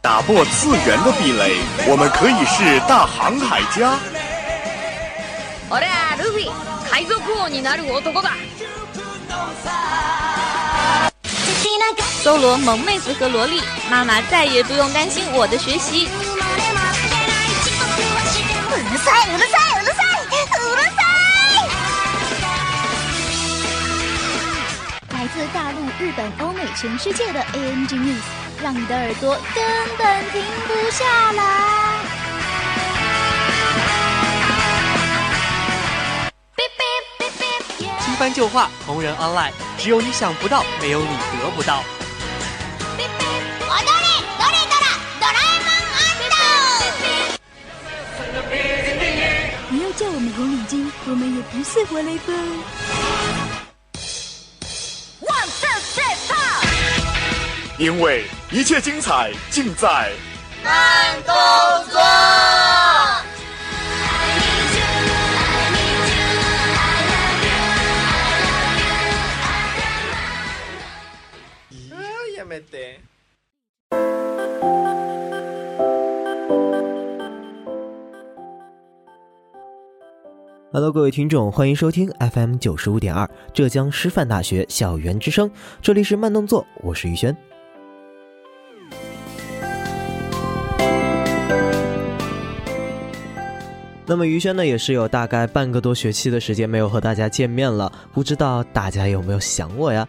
打破次元的壁垒，我们可以是大航海家。俺はルフィ海賊王になる男だ搜罗萌妹子和萝莉，妈妈再也不用担心我的学习。うるさいうるさいうるさいうるさい！来自大陆、日本、欧美、 全世界的 ANG News，让你的耳朵根本停不下来。新番旧话，同人 online，只有你想不到，没有你得不到。踊れどれドラドラえもん不要叫我们红领巾，我们也不是活雷锋。 因为一切精彩尽在慢动作。やめて。 Hello，各位听众，欢迎收听 FM 九十五点二浙江师范大学校园之声，这里是慢动作，我是宇轩。 那么于轩呢，也是有大概半个多学期的时间没有和大家见面了，不知道大家有没有想我呀？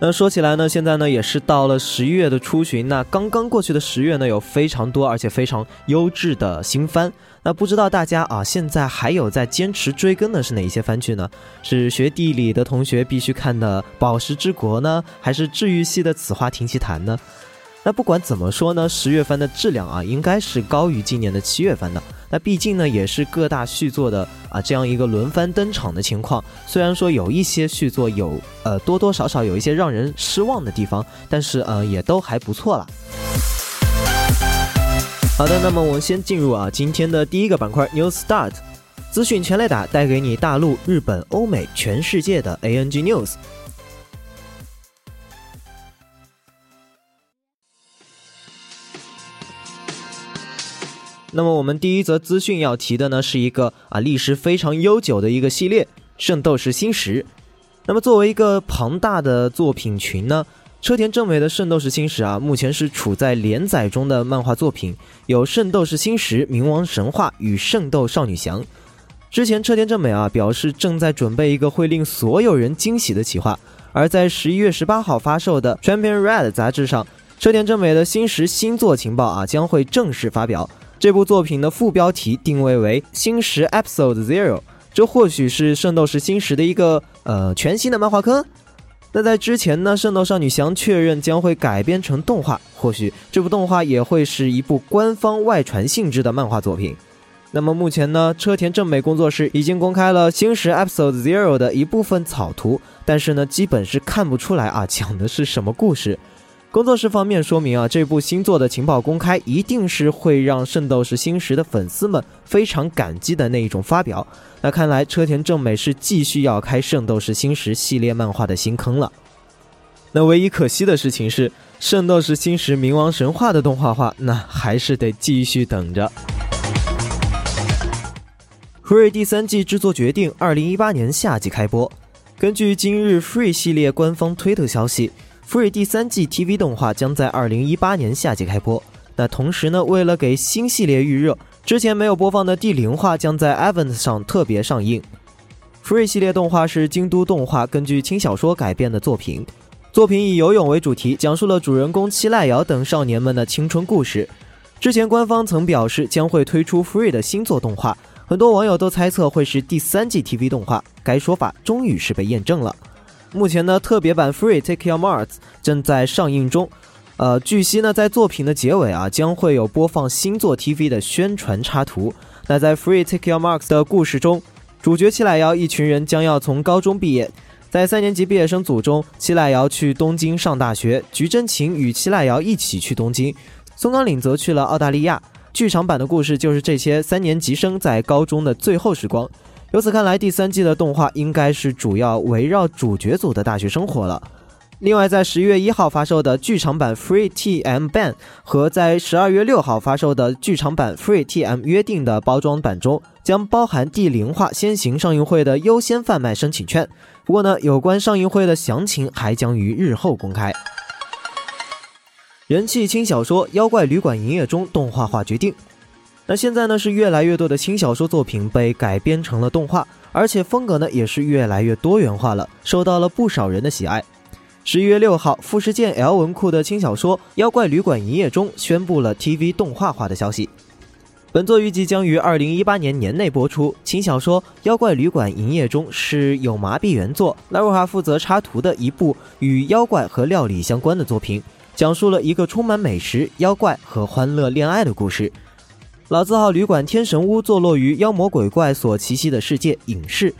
那说起来呢，现在呢也是到了十一月的初旬，那刚刚过去的十月呢，有非常多而且非常优质的新番。那不知道大家啊，现在还有在坚持追更的是哪一些番剧呢？是学地理的同学必须看的《宝石之国》呢，还是治愈系的《此话听其谈》呢？那不管怎么说呢，十月番的质量啊，应该是高于今年的七月份的。那毕竟呢，也是各大续作的啊这样一个轮番登场的情况。虽然说有一些续作有呃多多少少有一些让人失望的地方，但是呃也都还不错啦。好的，那么我们先进入啊今天的第一个板块 New Start，资讯全雷打带给你大陆、日本、欧美、全世界的 ANG News。那么我们第一则资讯要提的呢，是一个啊历史非常悠久的一个系列《圣斗士星矢》。那么作为一个庞大的作品群呢，车田正美的《圣斗士星矢》啊，目前是处在连载中的漫画作品，有《圣斗士星矢》《冥王神话》与《圣斗少女翔》。之前车田正美啊表示正在准备一个会令所有人惊喜的企划，而在十一月十八号发售的《Champion Red》杂志上，车田正美的星矢新作情报啊将会正式发表。这部作品的副标题定位为《星石 Episode Zero》，这或许是圣斗士星矢的一个呃全新的漫画坑。那在之前呢，圣斗少女翔确认将会改编成动画，或许这部动画也会是一部官方外传性质的漫画作品。那么目前呢，车田正美工作室已经公开了《星矢 Episode Zero》的一部分草图，但是呢，基本是看不出来啊讲的是什么故事。工作室方面说明啊，这部新作的情报公开一定是会让《圣斗士星矢》的粉丝们非常感激的那一种发表。那看来车田正美是继续要开《圣斗士星矢》系列漫画的新坑了。那唯一可惜的事情是，《圣斗士星矢：冥王神话》的动画化，那还是得继续等着。Free 第三季制作决定，二零一八年夏季开播。根据今日 Free 系列官方推特消息。Free 第三季 TV 动画将在二零一八年夏季开播。那同时呢，为了给新系列预热，之前没有播放的第零话将在 Event 上特别上映。Free 系列动画是京都动画根据轻小说改编的作品，作品以游泳为主题，讲述了主人公七濑遥等少年们的青春故事。之前官方曾表示将会推出 Free 的新作动画，很多网友都猜测会是第三季 TV 动画，该说法终于是被验证了。目前呢，特别版《Free Take Your Marks》正在上映中。呃，据悉呢，在作品的结尾啊，将会有播放新作 TV 的宣传插图。那在《Free Take Your Marks》的故事中，主角七濑遥一群人将要从高中毕业，在三年级毕业生组中，七濑遥去东京上大学，菊真琴与七濑遥一起去东京，松冈凛则去了澳大利亚。剧场版的故事就是这些三年级生在高中的最后时光。由此看来，第三季的动画应该是主要围绕主角组的大学生活了。另外，在十一月一号发售的剧场版《Free TM Ban》和在十二月六号发售的剧场版《Free TM 约定》的包装版中，将包含第零话先行上映会的优先贩卖申请券。不过呢，有关上映会的详情还将于日后公开。人气轻小说《妖怪旅馆营业中》动画化决定。那现在呢，是越来越多的轻小说作品被改编成了动画，而且风格呢也是越来越多元化了，受到了不少人的喜爱。十一月六号，富士见 L 文库的轻小说《妖怪旅馆营业中》宣布了 TV 动画化的消息。本作预计将于二零一八年年内播出。轻小说《妖怪旅馆营业中》是有麻痹原作，拉若哈负责插图的一部与妖怪和料理相关的作品，讲述了一个充满美食、妖怪和欢乐恋爱的故事。老字号旅馆天神屋坐落于妖魔鬼怪所栖息的世界隐士。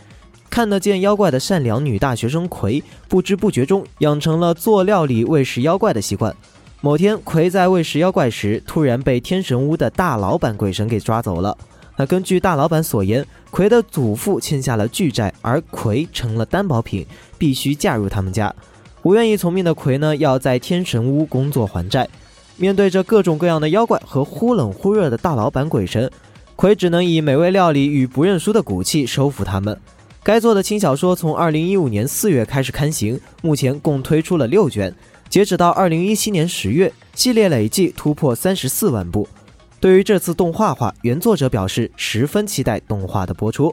看得见妖怪的善良女大学生葵，不知不觉中养成了做料理喂食妖怪的习惯。某天，葵在喂食妖怪时，突然被天神屋的大老板鬼神给抓走了。那根据大老板所言，葵的祖父欠下了巨债，而葵成了担保品，必须嫁入他们家。不愿意从命的葵呢，要在天神屋工作还债。面对着各种各样的妖怪和忽冷忽热的大老板鬼神，葵只能以美味料理与不认输的骨气收服他们。该作的轻小说从二零一五年四月开始刊行，目前共推出了六卷，截止到二零一七年十月，系列累计突破三十四万部。对于这次动画化，原作者表示十分期待动画的播出。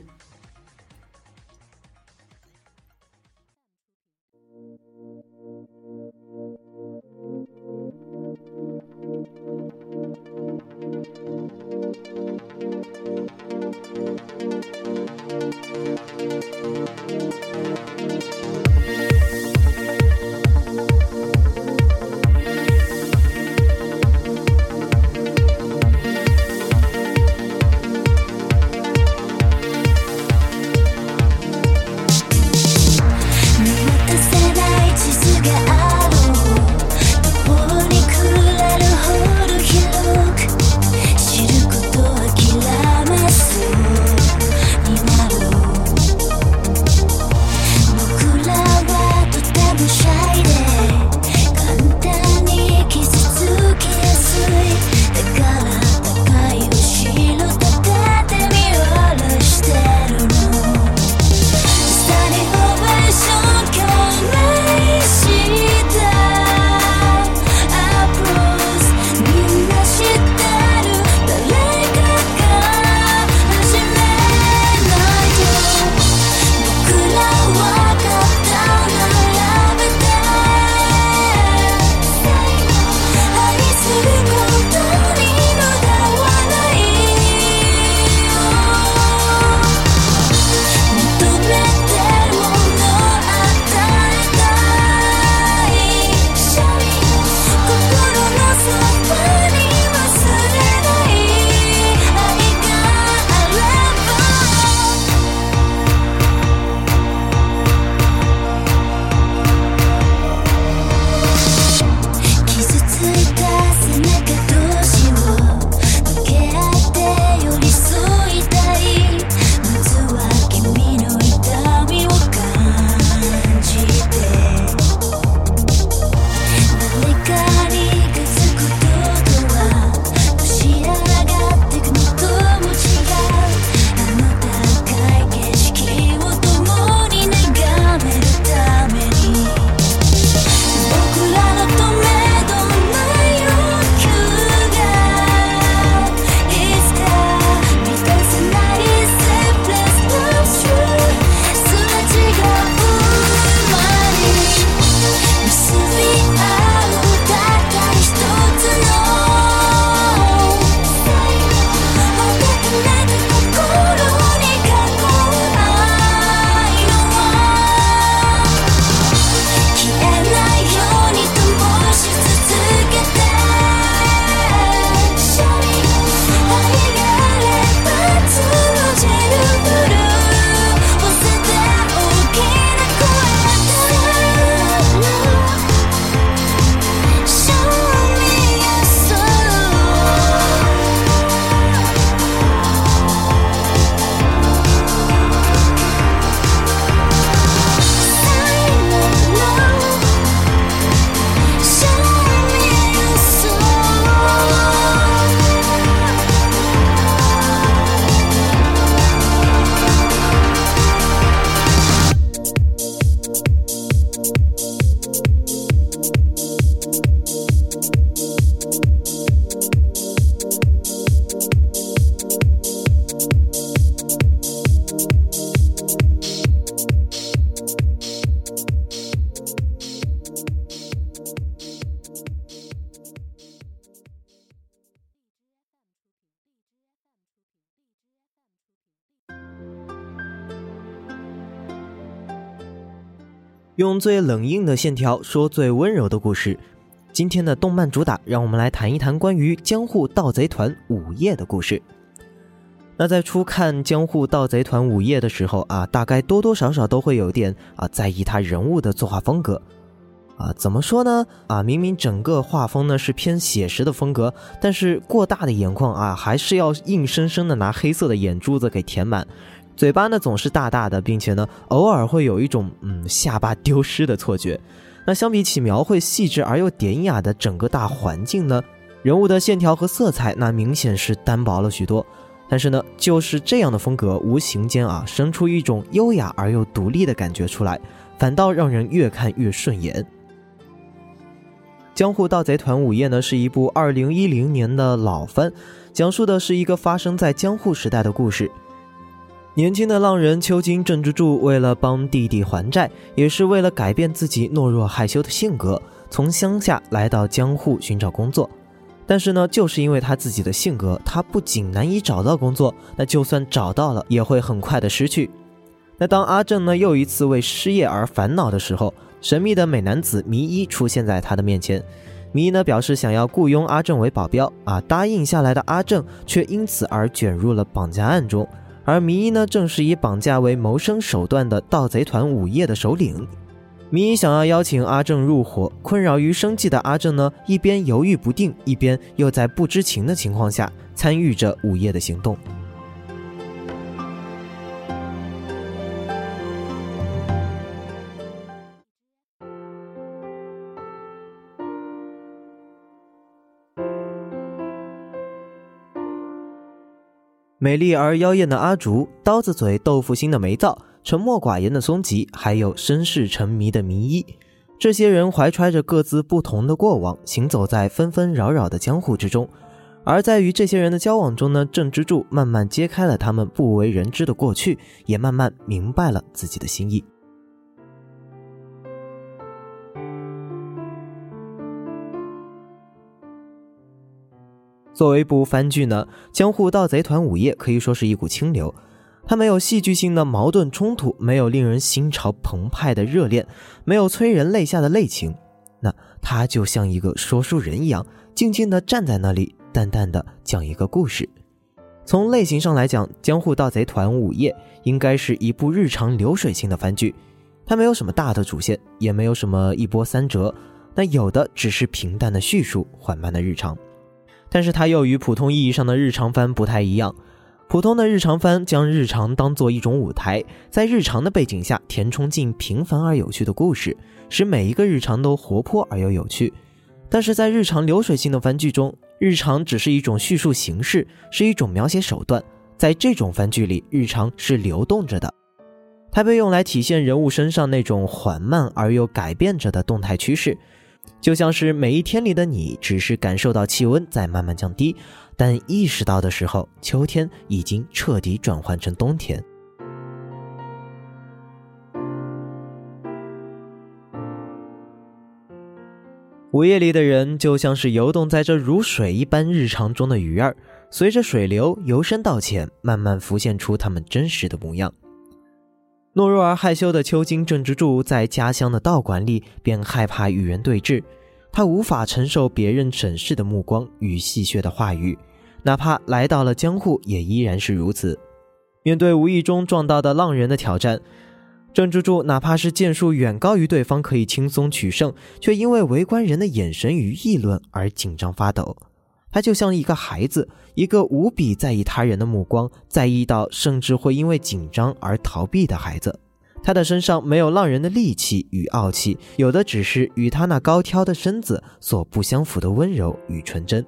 用最冷硬的线条说最温柔的故事。今天的动漫主打，让我们来谈一谈关于江户盗贼团午夜的故事。那在初看江户盗贼团午夜的时候啊，大概多多少少都会有点啊在意他人物的作画风格。啊，怎么说呢？啊，明明整个画风呢是偏写实的风格，但是过大的眼眶啊，还是要硬生生的拿黑色的眼珠子给填满。嘴巴呢总是大大的，并且呢偶尔会有一种嗯下巴丢失的错觉。那相比起描绘细致而又典雅的整个大环境呢，人物的线条和色彩那明显是单薄了许多。但是呢，就是这样的风格，无形间啊生出一种优雅而又独立的感觉出来，反倒让人越看越顺眼。《江户盗贼团午夜》呢是一部二零一零年的老番，讲述的是一个发生在江户时代的故事。年轻的浪人秋金正之助为了帮弟弟还债，也是为了改变自己懦弱害羞的性格，从乡下来到江户寻找工作。但是呢，就是因为他自己的性格，他不仅难以找到工作，那就算找到了，也会很快的失去。那当阿正呢又一次为失业而烦恼的时候，神秘的美男子迷一出现在他的面前。迷一呢表示想要雇佣阿正为保镖啊，答应下来的阿正却因此而卷入了绑架案中。而迷一呢，正是以绑架为谋生手段的盗贼团午夜的首领。迷一想要邀请阿正入伙，困扰于生计的阿正呢，一边犹豫不定，一边又在不知情的情况下参与着午夜的行动。美丽而妖艳的阿竹，刀子嘴豆腐心的梅造，沉默寡言的松吉，还有身世沉迷的弥一，这些人怀揣着各自不同的过往，行走在纷纷扰扰的江湖之中。而在与这些人的交往中呢，郑之柱慢慢揭开了他们不为人知的过去，也慢慢明白了自己的心意。作为一部番剧呢，《江户盗贼团午夜》可以说是一股清流。它没有戏剧性的矛盾冲突，没有令人心潮澎湃的热恋，没有催人泪下的泪情。那它就像一个说书人一样，静静地站在那里，淡淡的讲一个故事。从类型上来讲，《江户盗贼团午夜》应该是一部日常流水性的番剧。它没有什么大的主线，也没有什么一波三折，那有的只是平淡的叙述，缓慢的日常。但是它又与普通意义上的日常番不太一样。普通的日常番将日常当做一种舞台，在日常的背景下填充进平凡而有趣的故事，使每一个日常都活泼而又有趣。但是在日常流水性的番剧中，日常只是一种叙述形式，是一种描写手段。在这种番剧里，日常是流动着的，它被用来体现人物身上那种缓慢而又改变着的动态趋势。就像是每一天里的你，只是感受到气温在慢慢降低，但意识到的时候，秋天已经彻底转换成冬天。午夜里的人，就像是游动在这如水一般日常中的鱼儿，随着水流由深到浅，慢慢浮现出他们真实的模样。懦弱而害羞的秋金正之助在家乡的道馆里便害怕与人对峙，他无法承受别人审视的目光与戏谑的话语，哪怕来到了江户也依然是如此。面对无意中撞到的浪人的挑战，正之助哪怕是剑术远高于对方，可以轻松取胜，却因为围观人的眼神与议论而紧张发抖。他就像一个孩子，一个无比在意他人的目光，在意到甚至会因为紧张而逃避的孩子。他的身上没有浪人的戾气与傲气，有的只是与他那高挑的身子所不相符的温柔与纯真。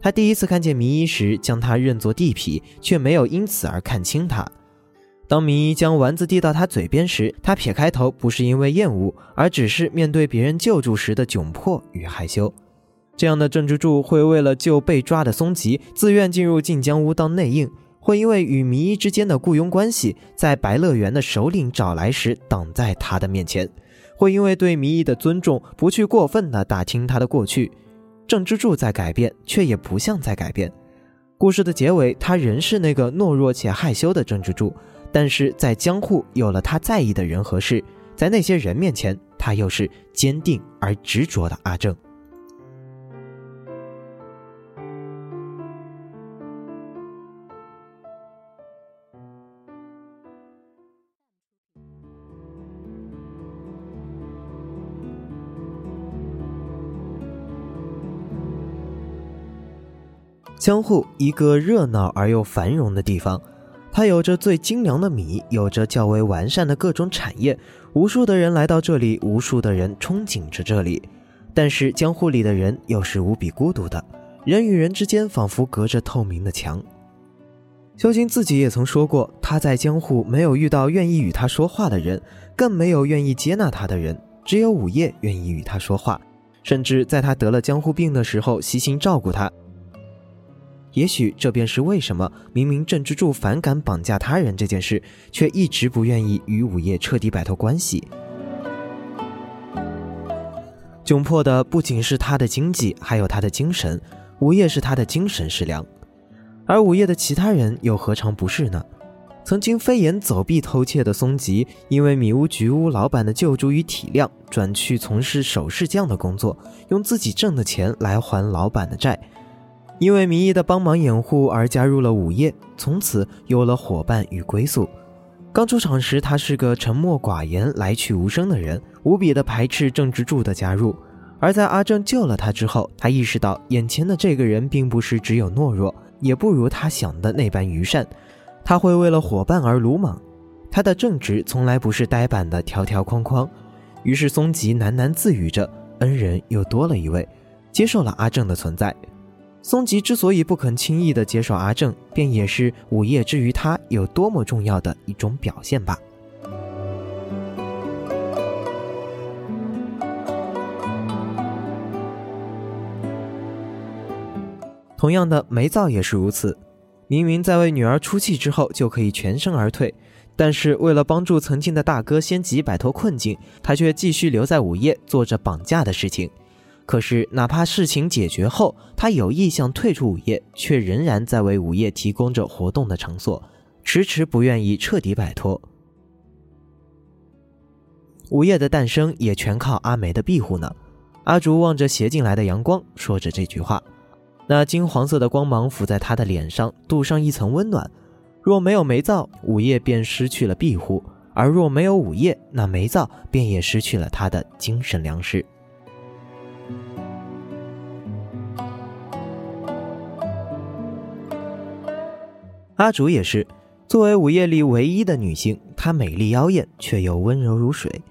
他第一次看见迷一时，将他认作地痞，却没有因此而看清他。当迷一将丸子递到他嘴边时，他撇开头，不是因为厌恶，而只是面对别人救助时的窘迫与害羞。这样的郑之助会为了救被抓的松吉，自愿进入晋江屋当内应；会因为与迷一之间的雇佣关系，在白乐园的首领找来时挡在他的面前；会因为对迷一的尊重，不去过分的打听他的过去。郑之助在改变，却也不像在改变。故事的结尾，他仍是那个懦弱且害羞的郑之柱，但是在江户有了他在意的人和事，在那些人面前，他又是坚定而执着的阿正。江户，一个热闹而又繁荣的地方，它有着最精良的米，有着较为完善的各种产业，无数的人来到这里，无数的人憧憬着这里。但是江户里的人又是无比孤独的，人与人之间仿佛隔着透明的墙。修行自己也曾说过，他在江户没有遇到愿意与他说话的人，更没有愿意接纳他的人，只有午夜愿意与他说话，甚至在他得了江湖病的时候，悉心照顾他。也许这便是为什么明明郑之柱反感绑架他人这件事，却一直不愿意与午夜彻底摆脱关系。窘迫的不仅是他的经济，还有他的精神。午夜是他的精神食粮，而午夜的其他人又何尝不是呢？曾经飞檐走壁偷窃的松吉，因为米屋菊屋老板的救助与体谅，转去从事首饰匠的工作，用自己挣的钱来还老板的债。因为迷义的帮忙掩护而加入了午夜，从此有了伙伴与归宿。刚出场时，他是个沉默寡言、来去无声的人，无比的排斥郑之柱的加入。而在阿正救了他之后，他意识到眼前的这个人并不是只有懦弱，也不如他想的那般愚善。他会为了伙伴而鲁莽，他的正直从来不是呆板的条条框框。于是松吉喃喃自语着：“恩人又多了一位，接受了阿正的存在。”松吉之所以不肯轻易的接受阿正，便也是午夜之于他有多么重要的一种表现吧。同样的，梅造也是如此。明明在为女儿出气之后就可以全身而退，但是为了帮助曾经的大哥仙吉摆脱困境，他却继续留在午夜做着绑架的事情。可是，哪怕事情解决后，他有意向退出午夜，却仍然在为午夜提供着活动的场所，迟迟不愿意彻底摆脱。午夜的诞生也全靠阿梅的庇护呢。阿竹望着斜进来的阳光，说着这句话，那金黄色的光芒浮在他的脸上，镀上一层温暖。若没有煤灶，午夜便失去了庇护；而若没有午夜，那煤灶便也失去了他的精神粮食。阿竹也是，作为午夜里唯一的女性，她美丽妖艳，却又温柔如水。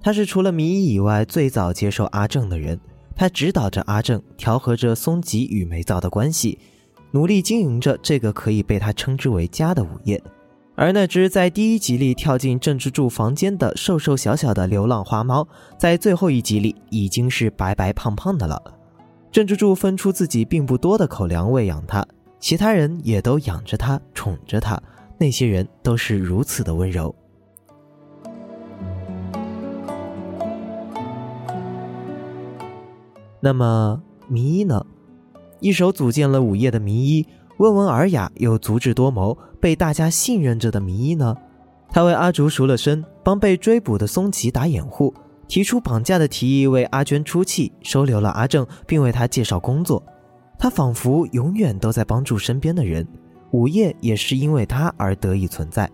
她是除了迷衣以外最早接受阿正的人，她指导着阿正，调和着松吉与梅造的关系，努力经营着这个可以被他称之为家的午夜。而那只在第一集里跳进郑之柱房间的瘦瘦小小的流浪花猫，在最后一集里已经是白白胖胖的了。郑之柱分出自己并不多的口粮喂养它。其他人也都养着他，宠着他，那些人都是如此的温柔。那么迷一呢？一手组建了午夜的迷一，温文尔雅又足智多谋，被大家信任着的迷一呢？他为阿竹赎了身，帮被追捕的松吉打掩护，提出绑架的提议，为阿娟出气，收留了阿正，并为他介绍工作。他仿佛永远都在帮助身边的人，午夜也是因为他而得以存在。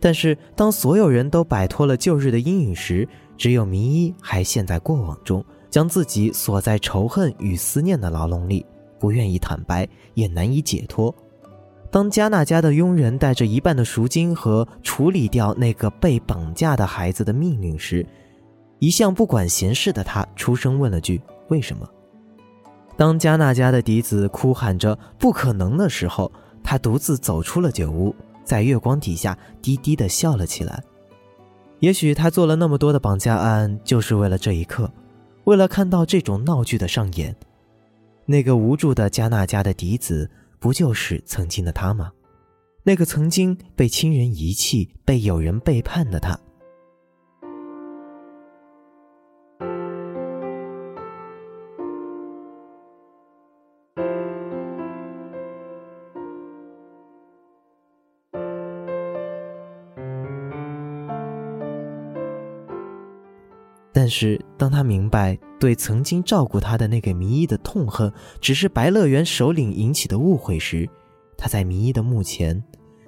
但是，当所有人都摆脱了旧日的阴影时，只有明一还陷在过往中，将自己锁在仇恨与思念的牢笼里，不愿意坦白，也难以解脱。当加纳家的佣人带着一半的赎金和处理掉那个被绑架的孩子的命令时，一向不管闲事的他出声问了句：“为什么？”当加纳家的嫡子哭喊着“不可能”的时候，他独自走出了酒屋，在月光底下低低的笑了起来。也许他做了那么多的绑架案，就是为了这一刻，为了看到这种闹剧的上演。那个无助的加纳家的嫡子，不就是曾经的他吗？那个曾经被亲人遗弃、被友人背叛的他。但是当他明白对曾经照顾他的那个迷一的痛恨，只是白乐园首领引起的误会时，他在迷一的墓前，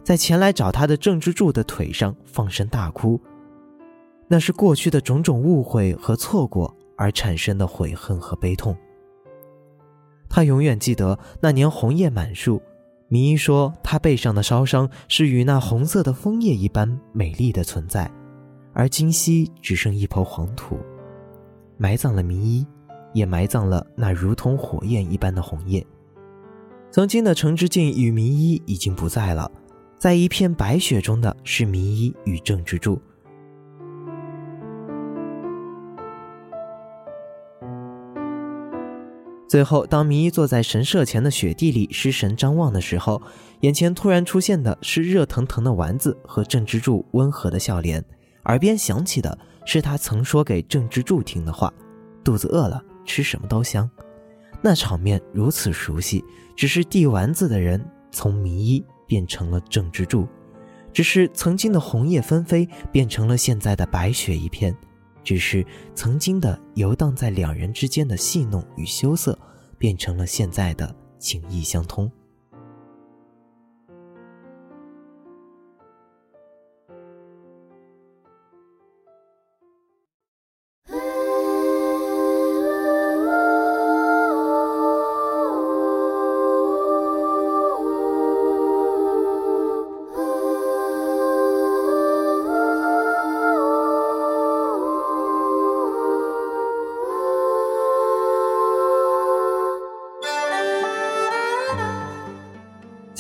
在前来找他的郑之柱的腿上放声大哭。那是过去的种种误会和错过而产生的悔恨和悲痛。他永远记得那年红叶满树，迷一说他背上的烧伤是与那红色的枫叶一般美丽的存在。而今夕只剩一抔黄土，埋葬了迷衣，也埋葬了那如同火焰一般的红叶。曾经的程之敬与迷衣已经不在了，在一片白雪中的是迷衣与郑之柱。最后，当迷衣坐在神社前的雪地里失神张望的时候，眼前突然出现的是热腾腾的丸子和郑之柱温和的笑脸。耳边响起的是他曾说给郑之柱听的话：“肚子饿了，吃什么都香。”那场面如此熟悉，只是递丸子的人从迷衣变成了郑之柱，只是曾经的红叶纷飞变成了现在的白雪一片，只是曾经的游荡在两人之间的戏弄与羞涩，变成了现在的情意相通。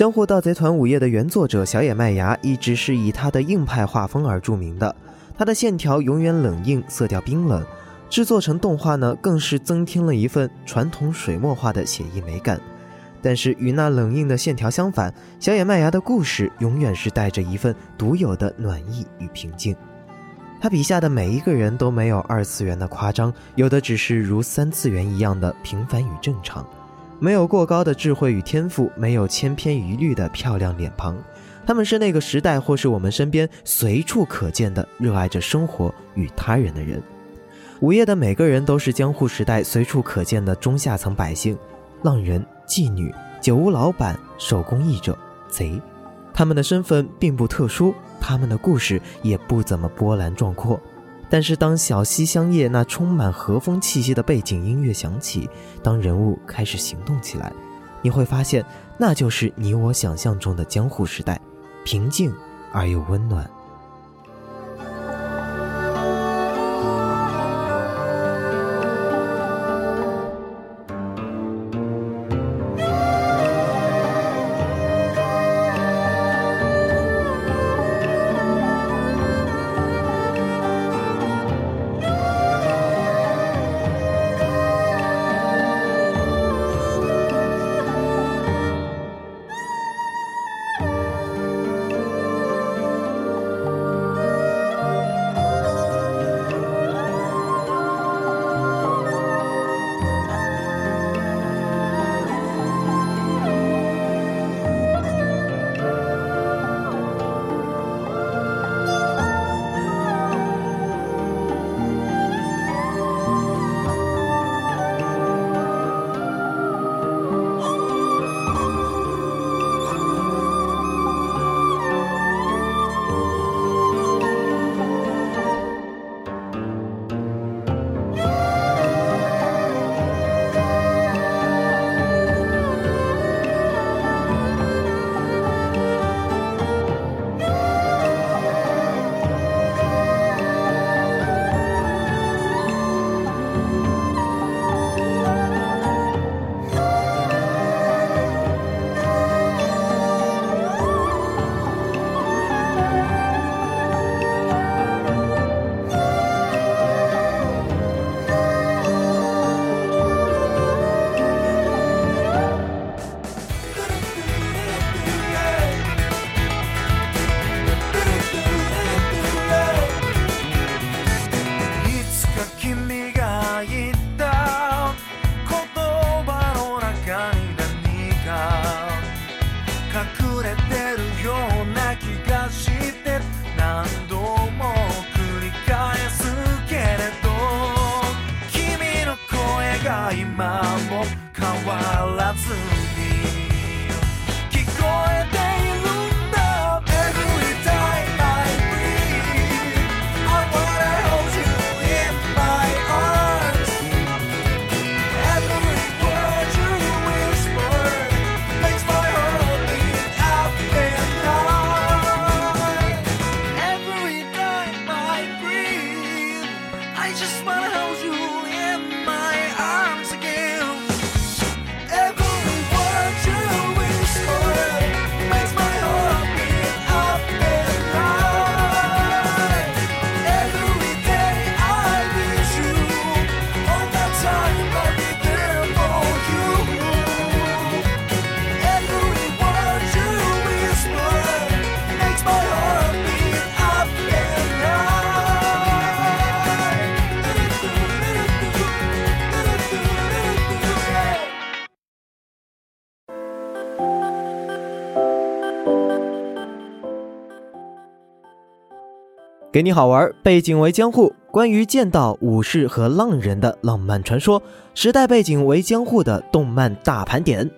江户盗贼团午夜的原作者小野麦芽一直是以他的硬派画风而著名的，他的线条永远冷硬，色调冰冷，制作成动画呢，更是增添了一份传统水墨画的写意美感。但是与那冷硬的线条相反，小野麦芽的故事永远是带着一份独有的暖意与平静。他笔下的每一个人都没有二次元的夸张，有的只是如三次元一样的平凡与正常。没有过高的智慧与天赋，没有千篇一律的漂亮脸庞，他们是那个时代或是我们身边随处可见的热爱着生活与他人的人。午夜的每个人都是江户时代随处可见的中下层百姓，浪人、妓女、酒屋老板、手工艺者、贼，他们的身份并不特殊，他们的故事也不怎么波澜壮阔。但是，当小溪香叶那充满和风气息的背景音乐响起，当人物开始行动起来，你会发现，那就是你我想象中的江户时代，平静而又温暖。给你好玩，背景为江户，关于剑道、武士和浪人的浪漫传说，时代背景为江户的动漫大盘点。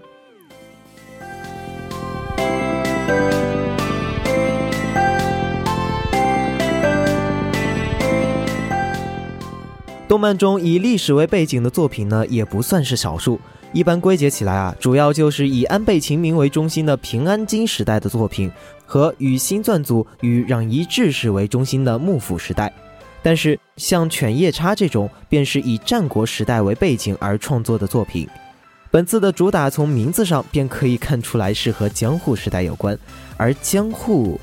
动漫中以历史为背景的作品呢，也不算是少数。一般归结起来啊，主要就是以安倍晴明为中心的平安京时代的作品。和与新撰组与攘夷志士为中心的幕府时代，但是像犬夜叉这种，便是以战国时代为背景而创作的作品。本次的主打从名字上便可以看出来是和江户时代有关，而江户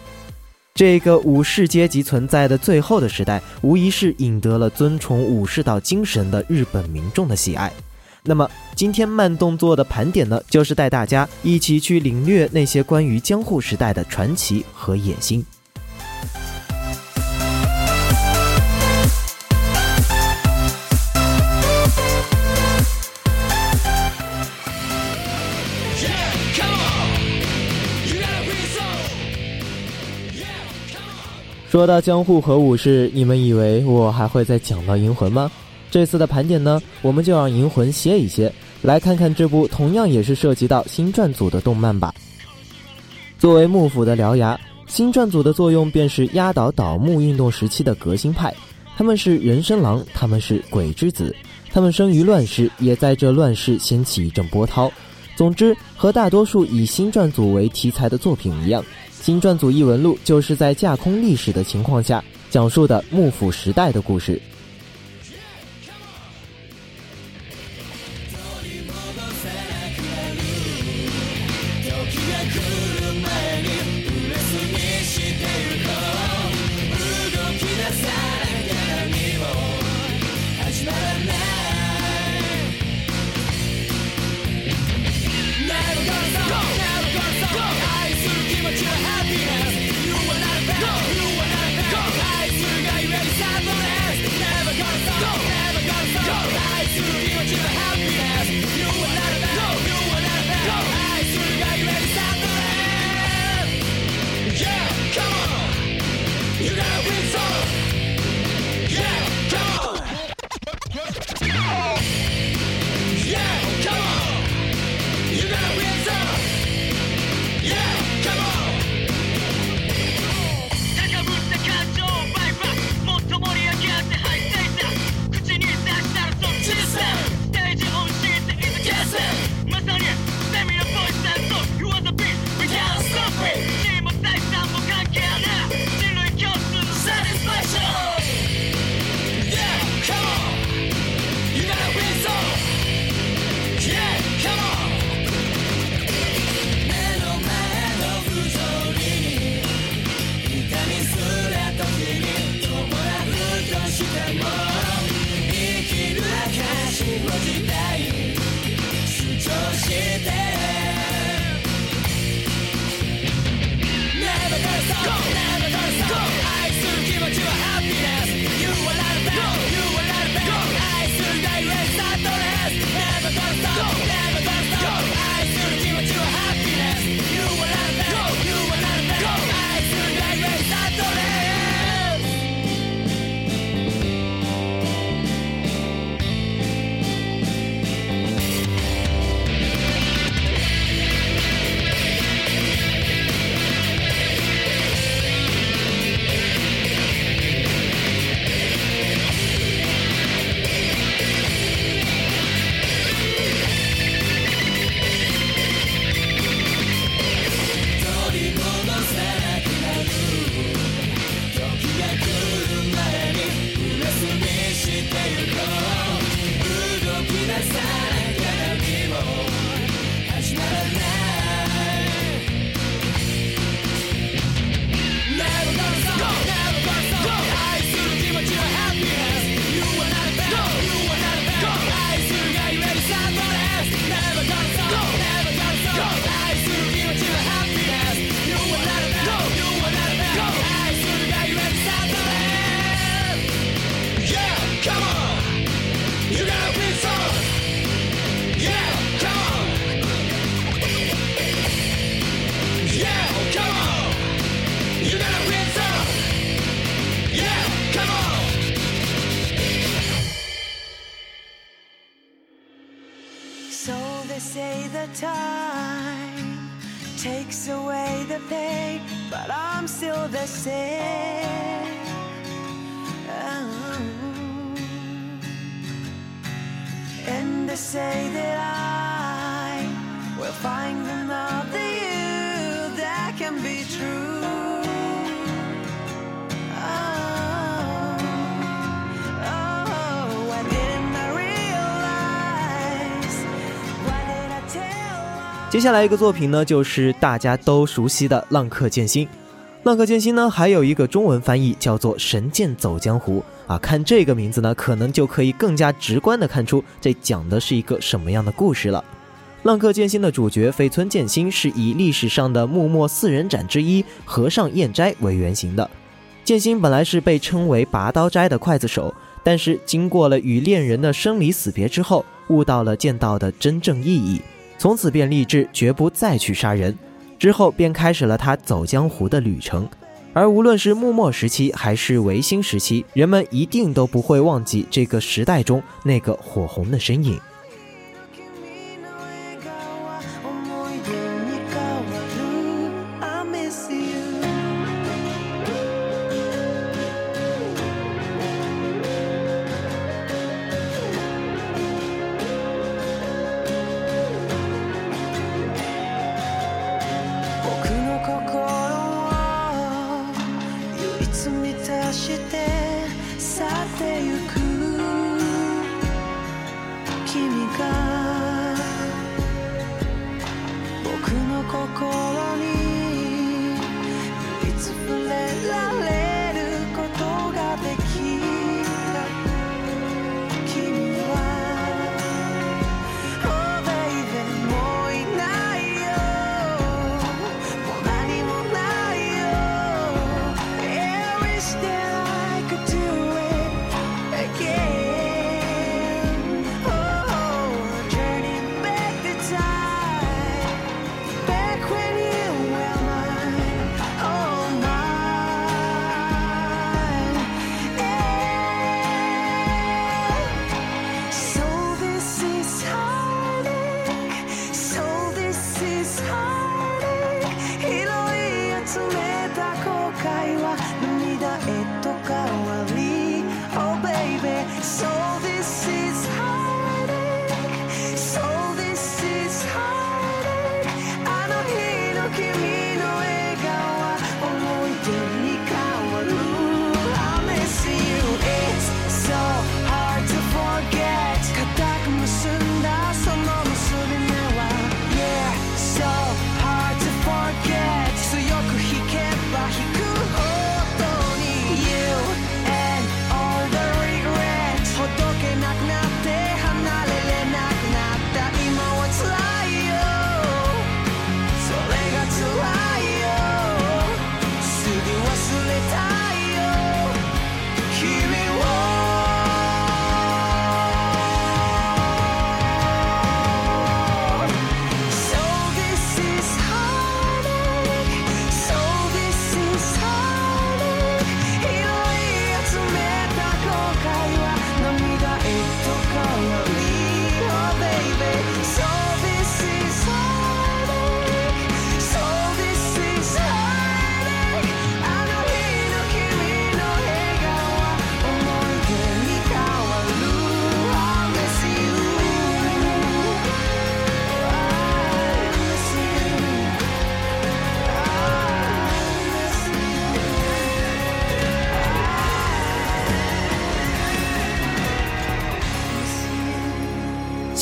这个武士阶级存在的最后的时代，无疑是赢得了尊崇武士道精神的日本民众的喜爱。那么今天慢动作的盘点呢，就是带大家一起去领略那些关于江户时代的传奇和野心。说到江户和武士，你们以为我还会再讲到银魂吗？这次的盘点呢，我们就让银魂歇一歇，来看看这部同样也是涉及到新撰组的动漫吧。作为幕府的獠牙，新撰组的作用便是压倒倒幕运动时期的革新派。他们是人参狼，他们是鬼之子，他们生于乱世，也在这乱世掀起一阵波涛。总之，和大多数以新撰组为题材的作品一样，新撰组异闻录就是在架空历史的情况下讲述的幕府时代的故事。接下来一个作品呢，就是大家都熟悉的《浪客剑心》。《浪客剑心》呢，还有一个中文翻译叫做《神剑走江湖》啊。看这个名字呢，可能就可以更加直观的看出这讲的是一个什么样的故事了。《浪客剑心》的主角绯村剑心是以历史上的幕末四人斩之一和尚彦斋为原型的。剑心本来是被称为拔刀斋的刽子手，但是经过了与恋人的生离死别之后，悟到了剑道的真正意义，从此便立志绝不再去杀人。之后便开始了他走江湖的旅程。而无论是幕末时期还是维新时期，人们一定都不会忘记这个时代中那个火红的身影。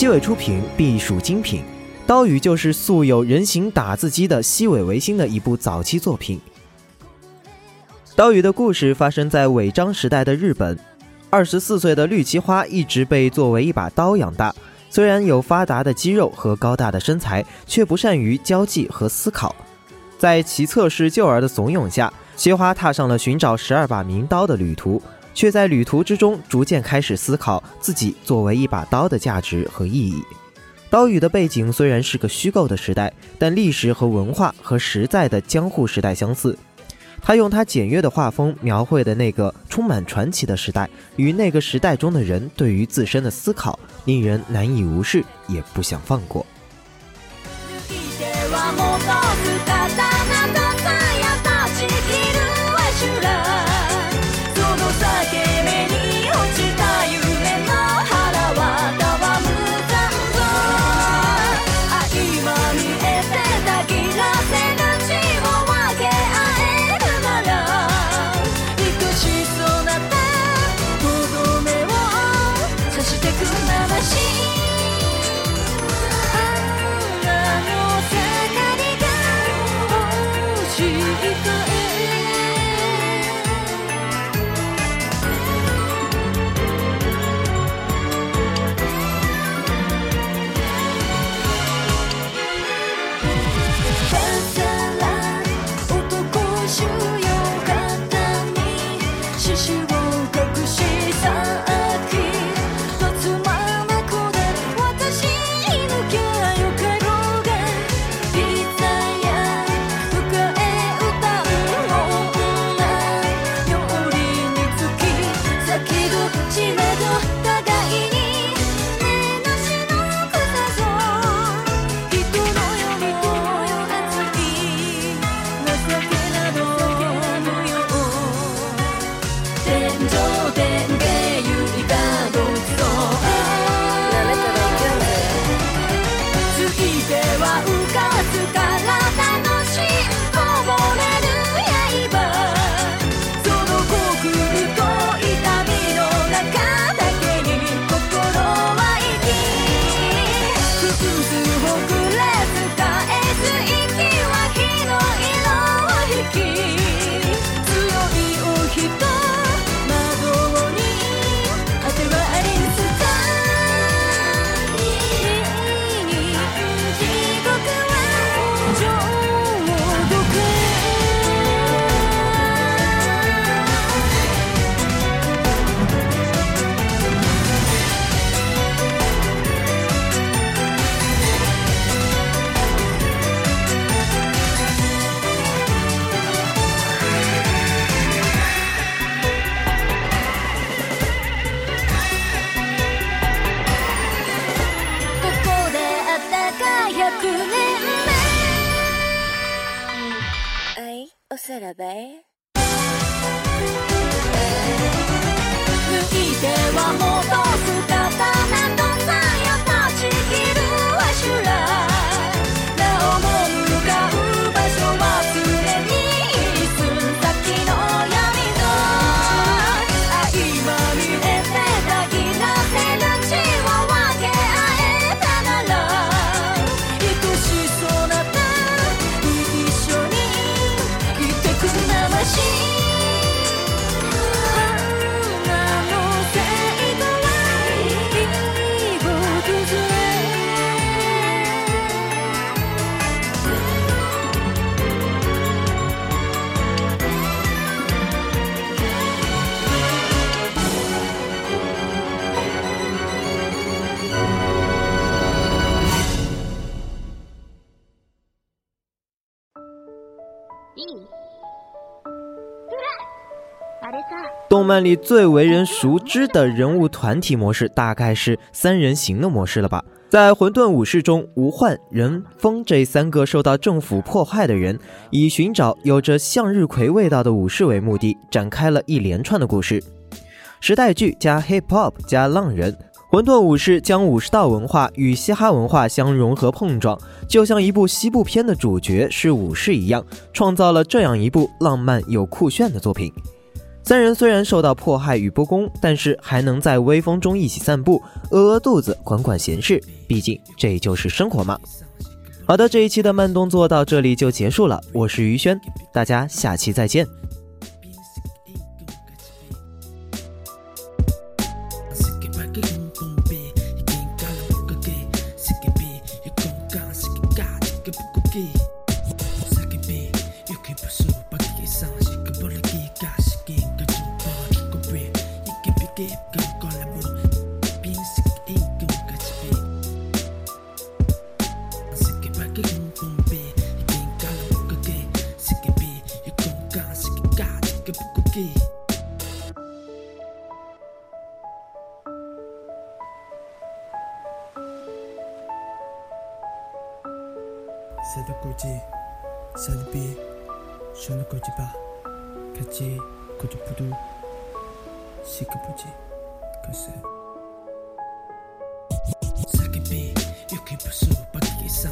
西尾出品，必属精品。刀语就是素有人形打字机的西尾维新的一部早期作品。刀语的故事发生在尾张时代的日本。二十四岁的绿崎花一直被作为一把刀养大，虽然有发达的肌肉和高大的身材，却不善于交际和思考。在其侧室旧儿的怂恿下，切花踏上了寻找十二把名刀的旅途，却在旅途之中逐渐开始思考自己作为一把刀的价值和意义。刀语的背景虽然是个虚构的时代，但历史和文化和实在的江户时代相似。他用他简约的画风描绘的那个充满传奇的时代，与那个时代中的人对于自身的思考，令人难以无视，也不想放过。动漫里最为人熟知的人物团体模式，大概是三人行的模式了吧？在混沌武士中，无幻、人、风这三个受到政府迫害的人，以寻找有着向日葵味道的武士为目的，展开了一连串的故事。时代剧加 hip hop 加浪人，混沌武士将武士道文化与嘻哈文化相融合碰撞，就像一部西部片的主角是武士一样，创造了这样一部浪漫又酷炫的作品。三人虽然受到迫害与不公，但是还能在微风中一起散步，饿饿肚子，管管闲事。毕竟这就是生活嘛。好的，这一期的慢动作到这里就结束了，我是于轩，大家下期再见。「सद कुछ सद भी सुन कुछ बा 같이 고집부도 시켜보지 글쎄. 사기비 유쾌 부수 밖에 있어